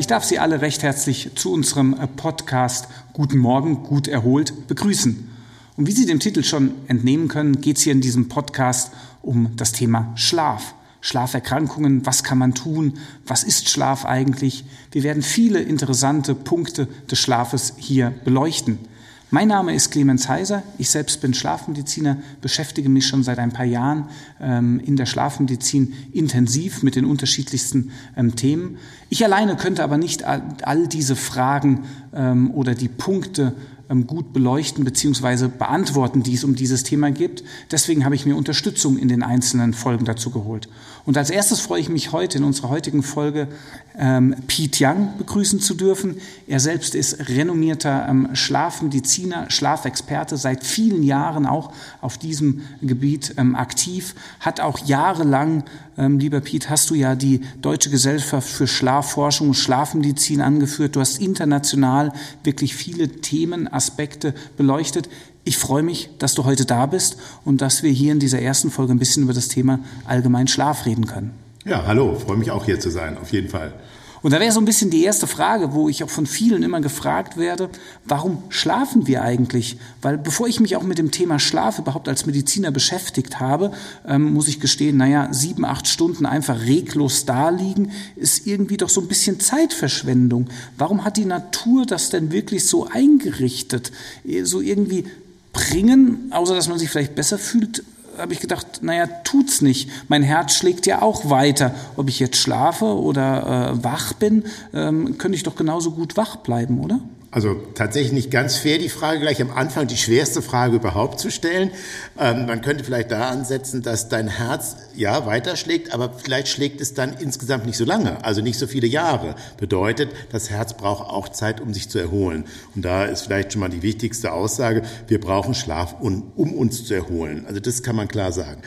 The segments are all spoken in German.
Ich darf Sie alle recht herzlich zu unserem äh, Podcast Guten Morgen, gut erholt begrüßen. Und wie Sie dem Titel schon entnehmen können, geht es hier in diesem Podcast um das Thema Schlaf. Schlaferkrankungen, was kann man tun, was ist Schlaf eigentlich. Wir werden viele interessante Punkte des Schlafes hier beleuchten. Mein Name ist Clemens Heiser. Ich selbst bin Schlafmediziner, beschäftige mich schon seit ein paar Jahren ähm, in der Schlafmedizin intensiv mit den unterschiedlichsten ähm, Themen. Ich alleine könnte aber nicht all, all diese Fragen ähm, oder die Punkte ähm, gut beleuchten bzw. beantworten, die es um dieses Thema gibt. Deswegen habe ich mir Unterstützung in den einzelnen Folgen dazu geholt. Und als erstes freue ich mich heute in unserer heutigen Folge ähm, Pete Young begrüßen zu dürfen. Er selbst ist renommierter ähm, Schlafmediziner, Schlafexperte, seit vielen Jahren auch auf diesem Gebiet ähm, aktiv, hat auch jahrelang, ähm, lieber Pete, hast du ja die Deutsche Gesellschaft für Schlafforschung und Schlafmedizin angeführt. Du hast international wirklich viele Themen, Aspekte beleuchtet. Ich freue mich, dass du heute da bist und dass wir hier in dieser ersten Folge ein bisschen über das Thema allgemein Schlaf reden können. Ja, hallo, freue mich auch hier zu sein, auf jeden Fall. Und da wäre so ein bisschen die erste Frage, wo ich auch von vielen immer gefragt werde, warum schlafen wir eigentlich? Weil bevor ich mich auch mit dem Thema Schlaf überhaupt als Mediziner beschäftigt habe, ähm, muss ich gestehen, naja, sieben, acht Stunden einfach reglos da liegen, ist irgendwie doch so ein bisschen Zeitverschwendung. Warum hat die Natur das denn wirklich so eingerichtet? So irgendwie bringen, außer dass man sich vielleicht besser fühlt, habe ich gedacht, naja, tut's nicht. Mein Herz schlägt ja auch weiter. Ob ich jetzt schlafe oder äh, wach bin, ähm, könnte ich doch genauso gut wach bleiben, oder? Also tatsächlich nicht ganz fair, die Frage gleich am Anfang, die schwerste Frage überhaupt zu stellen. Ähm, man könnte vielleicht da ansetzen, dass dein Herz ja weiterschlägt, aber vielleicht schlägt es dann insgesamt nicht so lange, also nicht so viele Jahre. Bedeutet, das Herz braucht auch Zeit, um sich zu erholen. Und da ist vielleicht schon mal die wichtigste Aussage, wir brauchen Schlaf, um, um uns zu erholen. Also das kann man klar sagen.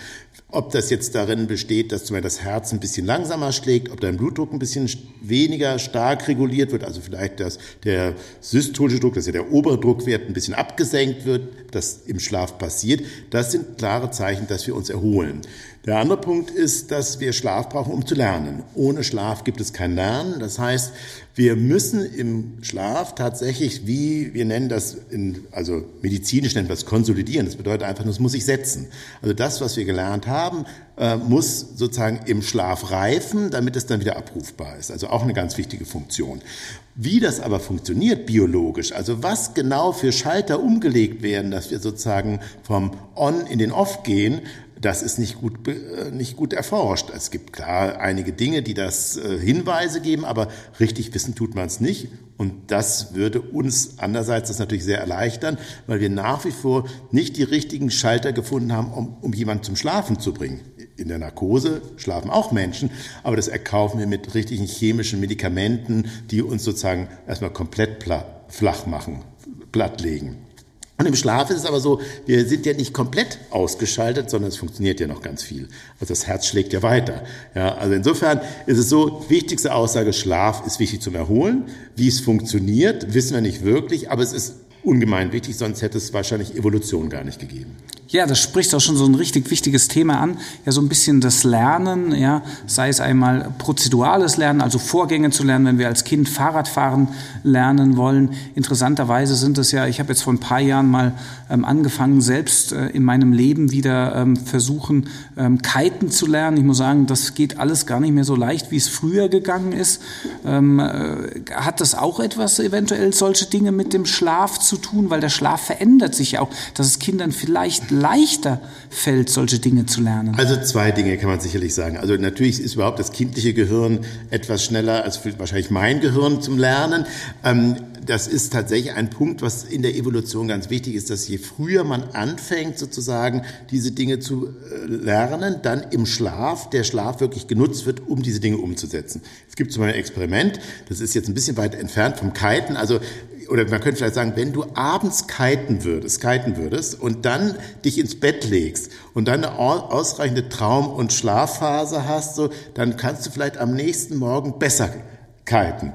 Ob das jetzt darin besteht, dass zum Beispiel das Herz ein bisschen langsamer schlägt, ob dein Blutdruck ein bisschen weniger stark reguliert wird, also vielleicht dass der systolische Druck, dass ja der obere Druckwert ein bisschen abgesenkt wird, das im Schlaf passiert, das sind klare Zeichen, dass wir uns erholen. Der andere Punkt ist, dass wir Schlaf brauchen, um zu lernen. Ohne Schlaf gibt es kein Lernen. Das heißt, wir müssen im Schlaf tatsächlich, wie wir nennen das, in, also medizinisch nennen wir es konsolidieren. Das bedeutet einfach, es muss sich setzen. Also das, was wir gelernt haben, äh, muss sozusagen im Schlaf reifen, damit es dann wieder abrufbar ist. Also auch eine ganz wichtige Funktion. Wie das aber funktioniert biologisch, also was genau für Schalter umgelegt werden, dass wir sozusagen vom On in den Off gehen, das ist nicht gut, äh, nicht gut erforscht. Es gibt klar einige Dinge, die das äh, Hinweise geben, aber richtig wissen tut man es nicht. Und das würde uns andererseits das natürlich sehr erleichtern, weil wir nach wie vor nicht die richtigen Schalter gefunden haben, um, um jemanden zum Schlafen zu bringen. In der Narkose schlafen auch Menschen, aber das erkaufen wir mit richtigen chemischen Medikamenten, die uns sozusagen erstmal komplett flach machen, plattlegen. Und im Schlaf ist es aber so, wir sind ja nicht komplett ausgeschaltet, sondern es funktioniert ja noch ganz viel. Also das Herz schlägt ja weiter. Ja, also insofern ist es so, wichtigste Aussage, Schlaf ist wichtig zum Erholen. Wie es funktioniert, wissen wir nicht wirklich, aber es ist ungemein wichtig, sonst hätte es wahrscheinlich Evolution gar nicht gegeben. Ja, das spricht auch schon so ein richtig wichtiges Thema an. Ja, so ein bisschen das Lernen, ja, sei es einmal prozedurales Lernen, also Vorgänge zu lernen, wenn wir als Kind Fahrradfahren lernen wollen. Interessanterweise sind es ja, ich habe jetzt vor ein paar Jahren mal ähm, angefangen, selbst äh, in meinem Leben wieder ähm, versuchen, ähm, kiten zu lernen. Ich muss sagen, das geht alles gar nicht mehr so leicht, wie es früher gegangen ist. Ähm, äh, hat das auch etwas eventuell solche Dinge mit dem Schlaf zu tun? Weil der Schlaf verändert sich ja auch, dass es Kindern vielleicht leichter fällt, solche Dinge zu lernen? Also zwei Dinge kann man sicherlich sagen. Also natürlich ist überhaupt das kindliche Gehirn etwas schneller als wahrscheinlich mein Gehirn zum Lernen. Ähm, das ist tatsächlich ein Punkt, was in der Evolution ganz wichtig ist, dass je früher man anfängt, sozusagen diese Dinge zu äh, lernen, dann im Schlaf der Schlaf wirklich genutzt wird, um diese Dinge umzusetzen. Es gibt zum Beispiel ein Experiment, das ist jetzt ein bisschen weit entfernt vom Kiten. Also oder man könnte vielleicht sagen, wenn du abends kiten würdest, kiten würdest und dann dich ins Bett legst und dann eine ausreichende Traum- und Schlafphase hast, so, dann kannst du vielleicht am nächsten Morgen besser kiten.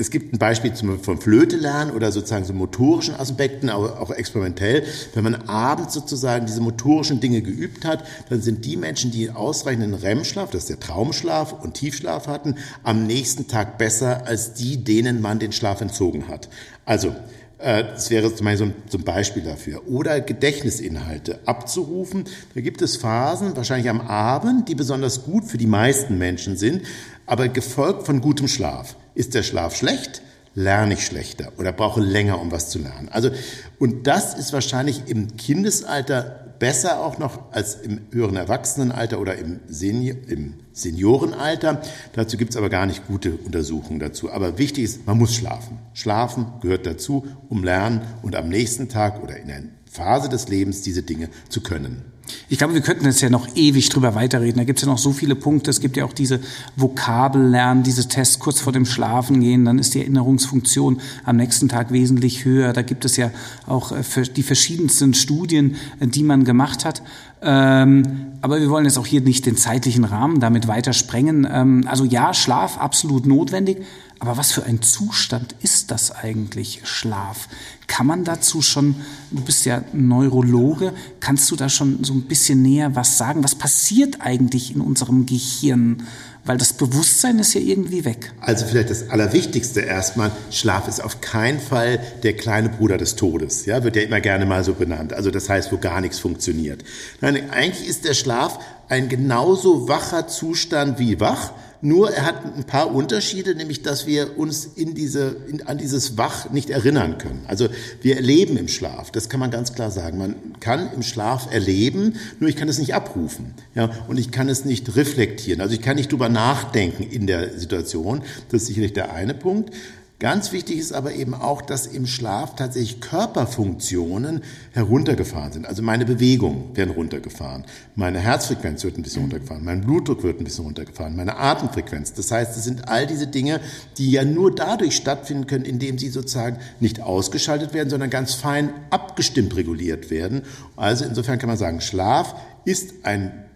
Es gibt ein Beispiel zum, vom Flöte-Lernen oder sozusagen so motorischen Aspekten, aber auch experimentell. Wenn man abends sozusagen diese motorischen Dinge geübt hat, dann sind die Menschen, die ausreichenden REM-Schlaf, das ist der Traumschlaf und Tiefschlaf hatten, am nächsten Tag besser als die, denen man den Schlaf entzogen hat. Also, äh, das wäre zum Beispiel so ein Beispiel dafür. Oder Gedächtnisinhalte abzurufen. Da gibt es Phasen, wahrscheinlich am Abend, die besonders gut für die meisten Menschen sind, aber gefolgt von gutem Schlaf. Ist der Schlaf schlecht, lerne ich schlechter oder brauche länger, um was zu lernen. Also, und das ist wahrscheinlich im Kindesalter besser auch noch als im höheren Erwachsenenalter oder im, Senior, im Seniorenalter. Dazu gibt es aber gar nicht gute Untersuchungen dazu. Aber wichtig ist, man muss schlafen. Schlafen gehört dazu, um lernen und am nächsten Tag oder in einer Phase des Lebens diese Dinge zu können. Ich glaube, wir könnten jetzt ja noch ewig drüber weiterreden. Da gibt es ja noch so viele Punkte. Es gibt ja auch diese Vokabellernen, diese Tests kurz vor dem Schlafen gehen. Dann ist die Erinnerungsfunktion am nächsten Tag wesentlich höher. Da gibt es ja auch äh, die verschiedensten Studien, äh, die man gemacht hat. Ähm, aber wir wollen jetzt auch hier nicht den zeitlichen Rahmen damit weiter sprengen. Ähm, also ja, Schlaf absolut notwendig. Aber was für ein Zustand ist das eigentlich, Schlaf? Kann man dazu schon, du bist ja Neurologe, kannst du da schon so ein bisschen näher was sagen? Was passiert eigentlich in unserem Gehirn? Weil das Bewusstsein ist ja irgendwie weg. Also vielleicht das Allerwichtigste erstmal, Schlaf ist auf keinen Fall der kleine Bruder des Todes. Ja, wird ja immer gerne mal so benannt. Also das heißt, wo gar nichts funktioniert. Nein, eigentlich ist der Schlaf ein genauso wacher Zustand wie wach nur er hat ein paar Unterschiede, nämlich dass wir uns in diese, in, an dieses Wach nicht erinnern können. Also wir erleben im Schlaf, das kann man ganz klar sagen. Man kann im Schlaf erleben, nur ich kann es nicht abrufen. Ja, und ich kann es nicht reflektieren. Also ich kann nicht drüber nachdenken in der Situation. Das ist sicherlich der eine Punkt. Ganz wichtig ist aber eben auch, dass im Schlaf tatsächlich Körperfunktionen heruntergefahren sind. Also meine Bewegungen werden runtergefahren, meine Herzfrequenz wird ein bisschen runtergefahren, mein Blutdruck wird ein bisschen runtergefahren, meine Atemfrequenz. Das heißt, es sind all diese Dinge, die ja nur dadurch stattfinden können, indem sie sozusagen nicht ausgeschaltet werden, sondern ganz fein abgestimmt reguliert werden. Also insofern kann man sagen, Schlaf ist ein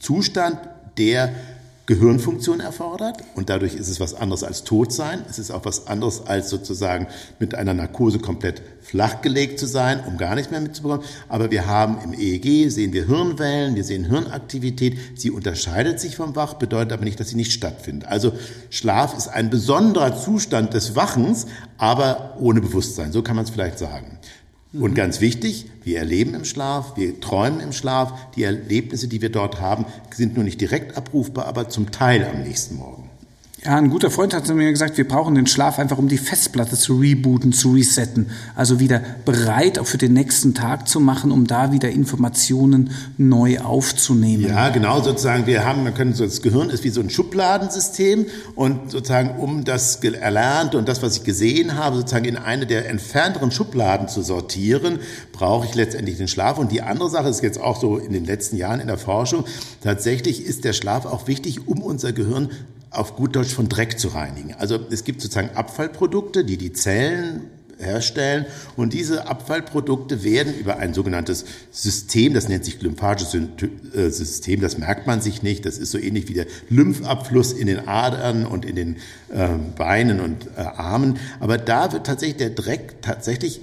Zustand, der Gehirnfunktion erfordert und dadurch ist es was anderes als tot sein. Es ist auch was anderes als sozusagen mit einer Narkose komplett flachgelegt zu sein, um gar nichts mehr mitzubekommen. Aber wir haben im EEG, sehen wir Hirnwellen, wir sehen Hirnaktivität. Sie unterscheidet sich vom Wach, bedeutet aber nicht, dass sie nicht stattfindet. Also Schlaf ist ein besonderer Zustand des Wachens, aber ohne Bewusstsein. So kann man es vielleicht sagen. Und ganz wichtig, wir erleben im Schlaf, wir träumen im Schlaf. Die Erlebnisse, die wir dort haben, sind nur nicht direkt abrufbar, aber zum Teil am nächsten Morgen. Ja, ein guter Freund hat mir gesagt, wir brauchen den Schlaf einfach, um die Festplatte zu rebooten, zu resetten. Also wieder bereit auch für den nächsten Tag zu machen, um da wieder Informationen neu aufzunehmen. Ja, genau, sozusagen, wir haben, wir können so, das Gehirn ist wie so ein Schubladensystem und sozusagen, um das Erlernte und das, was ich gesehen habe, sozusagen in eine der entfernteren Schubladen zu sortieren, brauche ich letztendlich den Schlaf. Und die andere Sache ist jetzt auch so in den letzten Jahren in der Forschung, tatsächlich ist der Schlaf auch wichtig, um unser Gehirn auf gut Deutsch von Dreck zu reinigen. Also es gibt sozusagen Abfallprodukte, die die Zellen herstellen. Und diese Abfallprodukte werden über ein sogenanntes System, das nennt sich lymphatisches äh, System, das merkt man sich nicht, das ist so ähnlich wie der Lymphabfluss in den Adern und in den äh, Beinen und äh, Armen, aber da wird tatsächlich der Dreck tatsächlich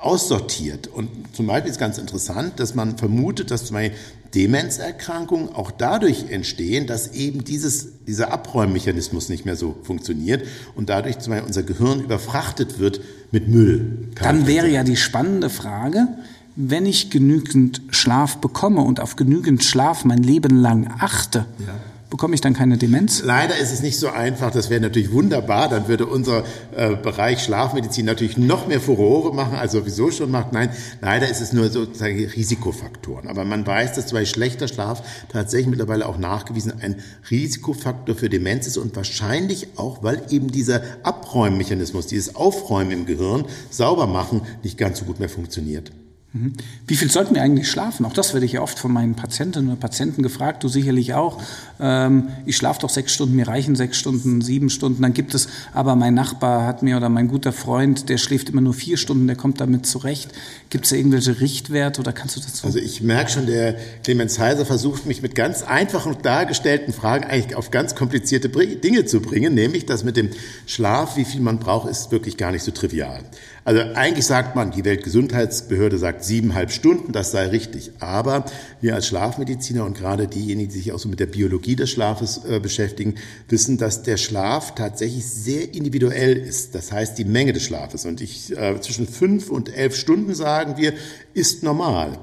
aussortiert. Und zum Beispiel ist ganz interessant, dass man vermutet, dass zum Beispiel Demenzerkrankungen auch dadurch entstehen, dass eben dieses, dieser Abräummechanismus nicht mehr so funktioniert und dadurch zum Beispiel unser Gehirn überfrachtet wird mit Müll. Dann wäre ja die spannende Frage, wenn ich genügend Schlaf bekomme und auf genügend Schlaf mein Leben lang achte, ja bekomme ich dann keine Demenz? Leider ist es nicht so einfach. Das wäre natürlich wunderbar. Dann würde unser äh, Bereich Schlafmedizin natürlich noch mehr Furore machen, als sowieso schon macht. Nein, leider ist es nur sozusagen Risikofaktoren. Aber man weiß, dass bei schlechter Schlaf tatsächlich mittlerweile auch nachgewiesen ein Risikofaktor für Demenz ist und wahrscheinlich auch, weil eben dieser Abräummechanismus, dieses Aufräumen im Gehirn, sauber machen, nicht ganz so gut mehr funktioniert. Mhm. Wie viel sollten wir eigentlich schlafen? Auch das werde ich ja oft von meinen Patientinnen und Patienten gefragt, du sicherlich auch. Ähm, ich schlafe doch sechs Stunden, mir reichen sechs Stunden, sieben Stunden. Dann gibt es, aber mein Nachbar hat mir oder mein guter Freund, der schläft immer nur vier Stunden, der kommt damit zurecht. Gibt es da irgendwelche Richtwerte oder kannst du dazu? Also ich merke schon, der Clemens Heiser versucht mich mit ganz einfachen dargestellten Fragen eigentlich auf ganz komplizierte Dinge zu bringen, nämlich das mit dem Schlaf, wie viel man braucht, ist wirklich gar nicht so trivial. Also eigentlich sagt man, die Weltgesundheitsbehörde sagt siebeneinhalb Stunden, das sei richtig. Aber wir als Schlafmediziner und gerade diejenigen, die sich auch so mit der Biologie des Schlafes äh, beschäftigen, wissen, dass der Schlaf tatsächlich sehr individuell ist. Das heißt, die Menge des Schlafes. Und ich, äh, zwischen fünf und elf Stunden, sagen wir, ist normal.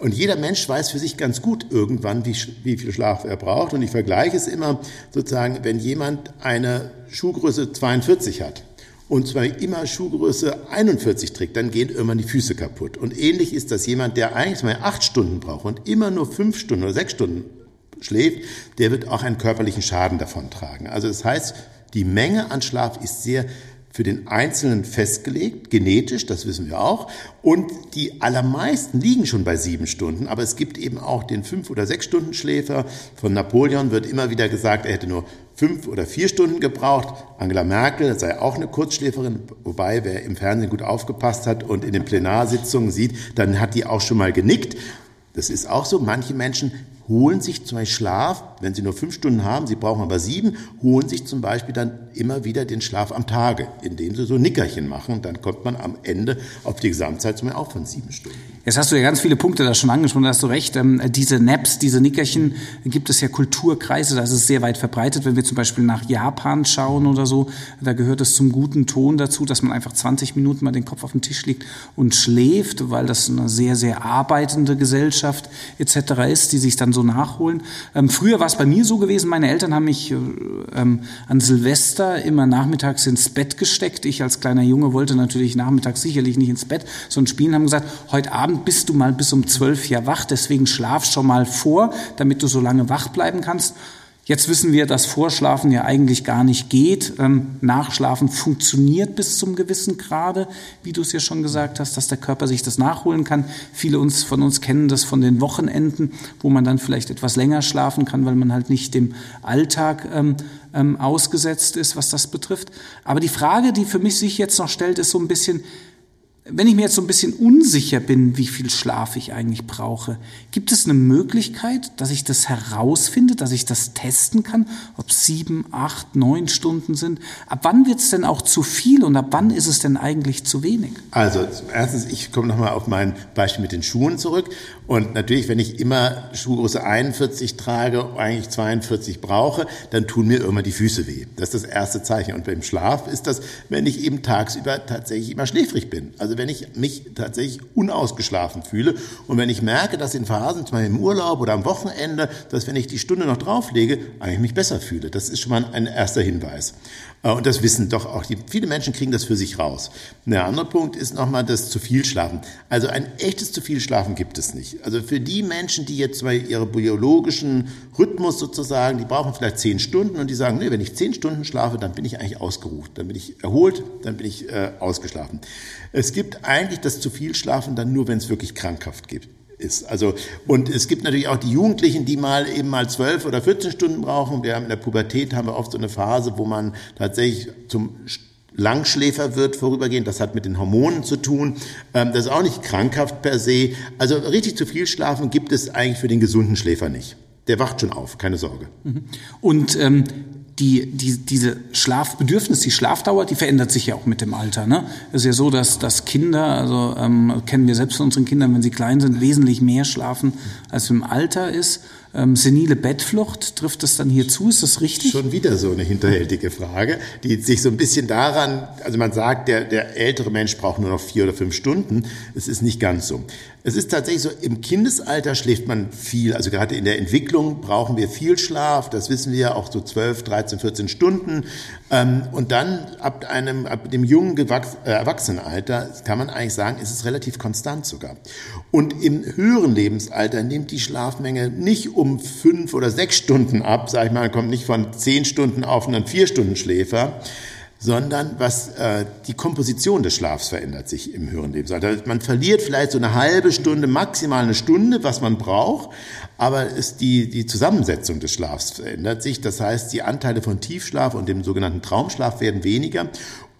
Und jeder Mensch weiß für sich ganz gut irgendwann, wie, wie viel Schlaf er braucht. Und ich vergleiche es immer sozusagen, wenn jemand eine Schuhgröße 42 hat, und zwar immer Schuhgröße 41 trägt, dann gehen irgendwann die Füße kaputt. Und ähnlich ist das jemand, der eigentlich mal acht Stunden braucht und immer nur fünf Stunden oder sechs Stunden schläft, der wird auch einen körperlichen Schaden davon tragen. Also das heißt, die Menge an Schlaf ist sehr für den Einzelnen festgelegt, genetisch, das wissen wir auch. Und die allermeisten liegen schon bei sieben Stunden, aber es gibt eben auch den fünf- oder sechs Stunden Schläfer. Von Napoleon wird immer wieder gesagt, er hätte nur fünf oder vier Stunden gebraucht. Angela Merkel sei auch eine Kurzschläferin, wobei wer im Fernsehen gut aufgepasst hat und in den Plenarsitzungen sieht, dann hat die auch schon mal genickt. Das ist auch so. Manche Menschen holen sich zum Beispiel Schlaf, wenn sie nur fünf Stunden haben, sie brauchen aber sieben, holen sich zum Beispiel dann immer wieder den Schlaf am Tage, indem sie so Nickerchen machen. Dann kommt man am Ende auf die Gesamtzeit zum Beispiel auch von sieben Stunden. Jetzt hast du ja ganz viele Punkte da schon angesprochen, da hast du recht. Ähm, diese Naps, diese Nickerchen, gibt es ja Kulturkreise, da ist es sehr weit verbreitet. Wenn wir zum Beispiel nach Japan schauen oder so, da gehört es zum guten Ton dazu, dass man einfach 20 Minuten mal den Kopf auf den Tisch legt und schläft, weil das eine sehr, sehr arbeitende Gesellschaft etc. ist, die sich dann so nachholen. Ähm, früher war es bei mir so gewesen, meine Eltern haben mich äh, ähm, an Silvester immer nachmittags ins Bett gesteckt. Ich als kleiner Junge wollte natürlich nachmittags sicherlich nicht ins Bett, sondern spielen, haben gesagt, heute Abend bist du mal bis um zwölf Jahre wach, deswegen schlaf schon mal vor, damit du so lange wach bleiben kannst. Jetzt wissen wir, dass Vorschlafen ja eigentlich gar nicht geht. Ähm, Nachschlafen funktioniert bis zum gewissen Grade, wie du es ja schon gesagt hast, dass der Körper sich das nachholen kann. Viele uns, von uns kennen das von den Wochenenden, wo man dann vielleicht etwas länger schlafen kann, weil man halt nicht dem Alltag ähm, ähm, ausgesetzt ist, was das betrifft. Aber die Frage, die für mich sich jetzt noch stellt, ist so ein bisschen, wenn ich mir jetzt so ein bisschen unsicher bin, wie viel Schlaf ich eigentlich brauche, gibt es eine Möglichkeit, dass ich das herausfinde, dass ich das testen kann, ob sieben, acht, neun Stunden sind? Ab wann wird es denn auch zu viel und ab wann ist es denn eigentlich zu wenig? Also erstens, ich komme nochmal auf mein Beispiel mit den Schuhen zurück. Und natürlich, wenn ich immer Schuhgröße 41 trage, eigentlich 42 brauche, dann tun mir immer die Füße weh. Das ist das erste Zeichen. Und beim Schlaf ist das, wenn ich eben tagsüber tatsächlich immer schläfrig bin. Also wenn ich mich tatsächlich unausgeschlafen fühle und wenn ich merke, dass in Phasen, zum Beispiel im Urlaub oder am Wochenende, dass wenn ich die Stunde noch drauflege, eigentlich mich besser fühle. Das ist schon mal ein erster Hinweis. Äh, und das wissen doch auch die, viele Menschen kriegen das für sich raus. Der andere Punkt ist nochmal das zu viel Schlafen. Also ein echtes zu viel Schlafen gibt es nicht. Also für die Menschen, die jetzt bei ihrem biologischen Rhythmus sozusagen, die brauchen vielleicht zehn Stunden und die sagen, nee, wenn ich zehn Stunden schlafe, dann bin ich eigentlich ausgeruht, dann bin ich erholt, dann bin ich äh, ausgeschlafen. Es gibt eigentlich das zu viel Schlafen dann nur, wenn es wirklich krankhaft gibt ist. Also, und es gibt natürlich auch die Jugendlichen, die mal eben mal zwölf oder 14 Stunden brauchen. Wir haben in der Pubertät haben wir oft so eine Phase, wo man tatsächlich zum Langschläfer wird vorübergehend. Das hat mit den Hormonen zu tun. Ähm, das ist auch nicht krankhaft per se. Also richtig zu viel Schlafen gibt es eigentlich für den gesunden Schläfer nicht. Der wacht schon auf, keine Sorge. Mhm. Und ähm, die, die, diese Schlafbedürfnis, die Schlafdauer, die verändert sich ja auch mit dem Alter. Ne? Es ist ja so, dass, dass Kinder, also ähm, kennen wir selbst von unseren Kindern, wenn sie klein sind, wesentlich mehr schlafen, als im Alter ist. Ähm, senile Bettflucht, trifft das dann hier zu? Ist das richtig? Schon wieder so eine hinterhältige Frage, die sich so ein bisschen daran, also man sagt, der, der ältere Mensch braucht nur noch vier oder fünf Stunden. Es ist nicht ganz so. Es ist tatsächlich so, im Kindesalter schläft man viel. Also gerade in der Entwicklung brauchen wir viel Schlaf. Das wissen wir ja auch so 12, 13, 14 Stunden. Ähm, und dann ab einem, ab dem jungen äh, Erwachsenenalter kann man eigentlich sagen, ist es relativ konstant sogar. Und im höheren Lebensalter nimmt die Schlafmenge nicht um fünf oder sechs Stunden ab. Sag ich mal, kommt nicht von zehn Stunden auf einen vier Stunden Schläfer sondern was äh, die Komposition des Schlafs verändert sich im höheren Lebensalter. Also man verliert vielleicht so eine halbe Stunde, maximal eine Stunde, was man braucht, aber ist die, die Zusammensetzung des Schlafs verändert sich. Das heißt, die Anteile von Tiefschlaf und dem sogenannten Traumschlaf werden weniger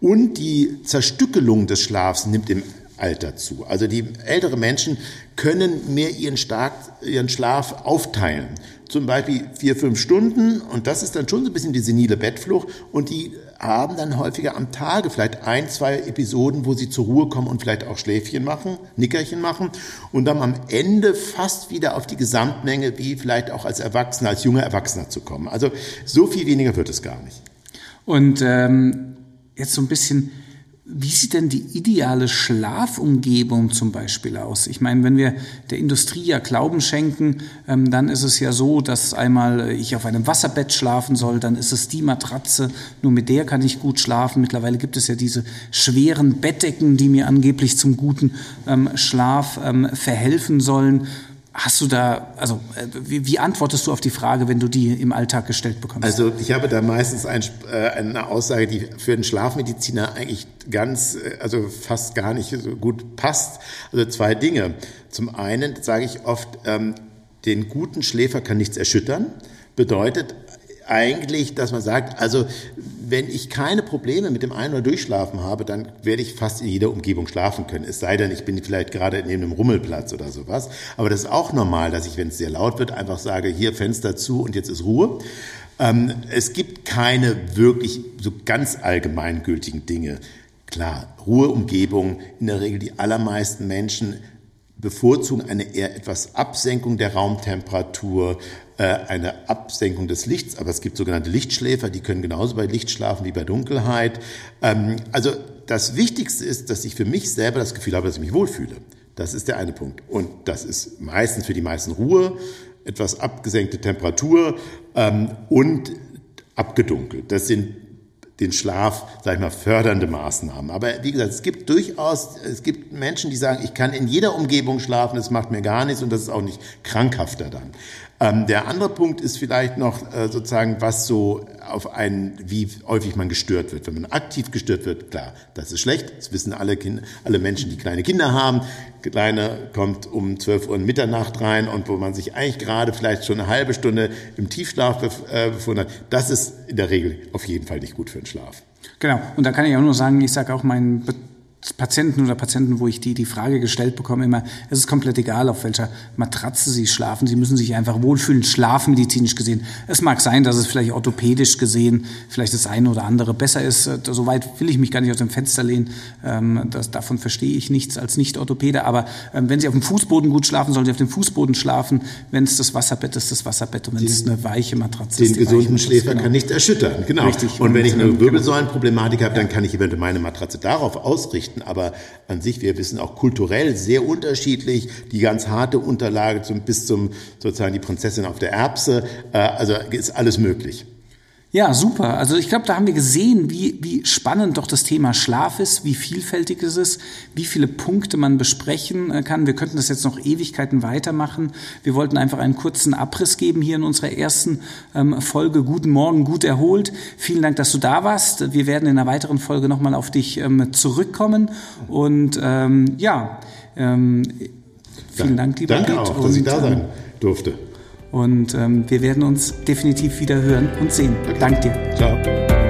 und die Zerstückelung des Schlafs nimmt im Alter zu. Also die ältere Menschen können mehr ihren, Stark, ihren Schlaf aufteilen. Zum Beispiel vier, fünf Stunden und das ist dann schon so ein bisschen die senile Bettflucht und die haben dann häufiger am Tage vielleicht ein, zwei Episoden, wo sie zur Ruhe kommen und vielleicht auch Schläfchen machen, Nickerchen machen und dann am Ende fast wieder auf die Gesamtmenge, wie vielleicht auch als Erwachsener, als junger Erwachsener zu kommen. Also so viel weniger wird es gar nicht. Und ähm, jetzt so ein bisschen wie sieht denn die ideale Schlafumgebung zum Beispiel aus? Ich meine, wenn wir der Industrie ja Glauben schenken, ähm, dann ist es ja so, dass einmal ich auf einem Wasserbett schlafen soll, dann ist es die Matratze, nur mit der kann ich gut schlafen. Mittlerweile gibt es ja diese schweren Bettdecken, die mir angeblich zum guten ähm, Schlaf ähm, verhelfen sollen. Hast du da, also äh, wie, wie, antwortest du auf die Frage, wenn du die im Alltag gestellt bekommst? Also ich habe da meistens ein, äh, eine Aussage, die für den Schlafmediziner eigentlich ganz, äh, also fast gar nicht so gut passt. Also zwei Dinge. Zum einen sage ich oft, ähm, den guten Schläfer kann nichts erschüttern. Bedeutet, eigentlich, dass man sagt, also wenn ich keine Probleme mit dem Ein- oder Durchschlafen habe, dann werde ich fast in jeder Umgebung schlafen können. Es sei denn, ich bin vielleicht gerade neben einem Rummelplatz oder sowas. Aber das ist auch normal, dass ich, wenn es sehr laut wird, einfach sage, hier Fenster zu und jetzt ist Ruhe. Ähm, es gibt keine wirklich so ganz allgemeingültigen Dinge. Klar, Ruheumgebung, in der Regel die allermeisten Menschen bevorzugen eine eher etwas Absenkung der Raumtemperatur, äh, eine Absenkung des Lichts, aber es gibt sogenannte Lichtschläfer, die können genauso bei Licht schlafen wie bei Dunkelheit. Ähm, also das Wichtigste ist, dass ich für mich selber das Gefühl habe, dass ich mich wohlfühle. Das ist der eine Punkt. Und das ist meistens für die meisten Ruhe, etwas abgesenkte Temperatur ähm, und abgedunkelt. Das sind den Schlaf, sag ich mal, fördernde Maßnahmen. Aber wie gesagt, es gibt durchaus, es gibt Menschen, die sagen, ich kann in jeder Umgebung schlafen, das macht mir gar nichts und das ist auch nicht krankhafter dann. Ähm, der andere Punkt ist vielleicht noch äh, sozusagen, was so auf einen, wie häufig man gestört wird. Wenn man aktiv gestört wird, klar, das ist schlecht. Das wissen alle, Kinder, alle Menschen, die kleine Kinder haben. Kleine kommt um 12 Uhr in Mitternacht rein und wo man sich eigentlich gerade vielleicht schon eine halbe Stunde im Tiefschlaf äh, befunden hat. Das ist in der Regel auf jeden Fall nicht gut für den Schlaf. Genau. Und da kann ich auch nur sagen, ich sage auch meinen Patienten oder Patienten, wo ich die, die Frage gestellt bekomme, immer, es ist komplett egal, auf welcher Matratze sie schlafen. Sie müssen sich einfach wohlfühlen, schlafmedizinisch gesehen. Es mag sein, dass es vielleicht orthopädisch gesehen vielleicht das eine oder andere besser ist. Äh, soweit will ich mich gar nicht aus dem Fenster lehnen. Ähm, das, davon verstehe ich nichts als Nicht-Orthopäde. Aber ähm, wenn Sie auf dem Fußboden gut schlafen, sollen Sie auf dem Fußboden schlafen. Wenn es das Wasserbett ist, das Wasserbett. Und wenn es eine weiche Matratze den ist, Den gesunden Schläfer genau. kann nichts erschüttern. Genau. Richtig. Und wenn ich eine. Wirbelsäulenproblematik habe, dann kann ich eventuell meine Matratze darauf ausrichten richten. Aber an sich, wir wissen auch kulturell sehr unterschiedlich. Die ganz harte Unterlage zum, bis zum sozusagen die Prinzessin auf der Erbse. Äh, also ist alles möglich. Ja, super. Also ich glaube, da haben wir gesehen, wie, wie spannend doch das Thema Schlaf ist, wie vielfältig es ist, wie viele Punkte man besprechen äh, kann. Wir könnten das jetzt noch Ewigkeiten weitermachen. Wir wollten einfach einen kurzen Abriss geben hier in unserer ersten ähm, Folge. Guten Morgen, gut erholt. Vielen Dank, dass du da warst. Wir werden in einer weiteren Folge nochmal auf dich ähm, zurückkommen. Und ähm, ja, ähm, vielen Dank, lieber Danke Piet. auch, dass ich da sein ähm, durfte. Und ähm, wir werden uns definitiv wieder hören und sehen. Okay. Dank dir. Ciao.